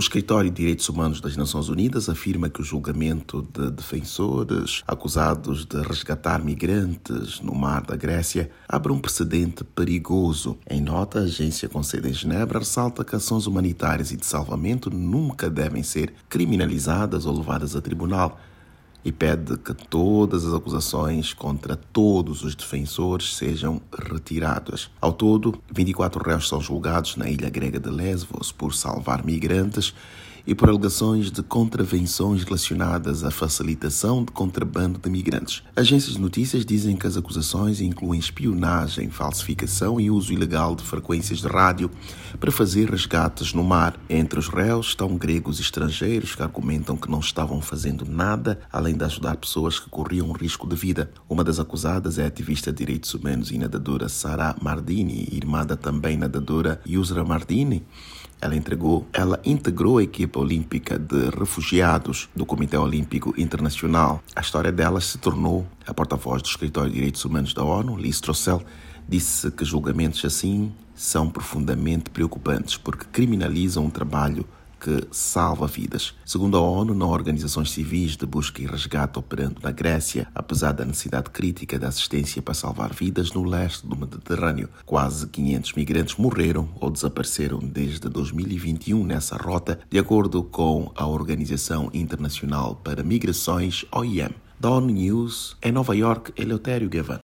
O Escritório de Direitos Humanos das Nações Unidas afirma que o julgamento de defensores acusados de resgatar migrantes no mar da Grécia abre um precedente perigoso. Em nota, a agência com sede em Genebra ressalta que ações humanitárias e de salvamento nunca devem ser criminalizadas ou levadas a tribunal e pede que todas as acusações contra todos os defensores sejam retiradas. Ao todo, 24 réus são julgados na ilha grega de Lesbos por salvar migrantes e por alegações de contravenções relacionadas à facilitação de contrabando de migrantes. Agências de notícias dizem que as acusações incluem espionagem, falsificação e uso ilegal de frequências de rádio para fazer resgates no mar. Entre os réus estão gregos estrangeiros que argumentam que não estavam fazendo nada além de ajudar pessoas que corriam risco de vida. Uma das acusadas é a ativista de direitos humanos e nadadora Sara Mardini, irmã também nadadora Yusra Mardini. Ela entregou, ela integrou a equipe olímpica de refugiados do Comitê Olímpico Internacional. A história dela se tornou a porta-voz do Escritório de Direitos Humanos da ONU, Liz Trossel, disse que julgamentos assim são profundamente preocupantes porque criminalizam o trabalho que salva vidas. Segundo a ONU, não organizações civis de busca e resgate operando na Grécia, apesar da necessidade crítica de assistência para salvar vidas no leste do Mediterrâneo. Quase 500 migrantes morreram ou desapareceram desde 2021 nessa rota, de acordo com a Organização Internacional para Migrações, OIM. Da ONU News, em Nova York, Eleutério Gavan.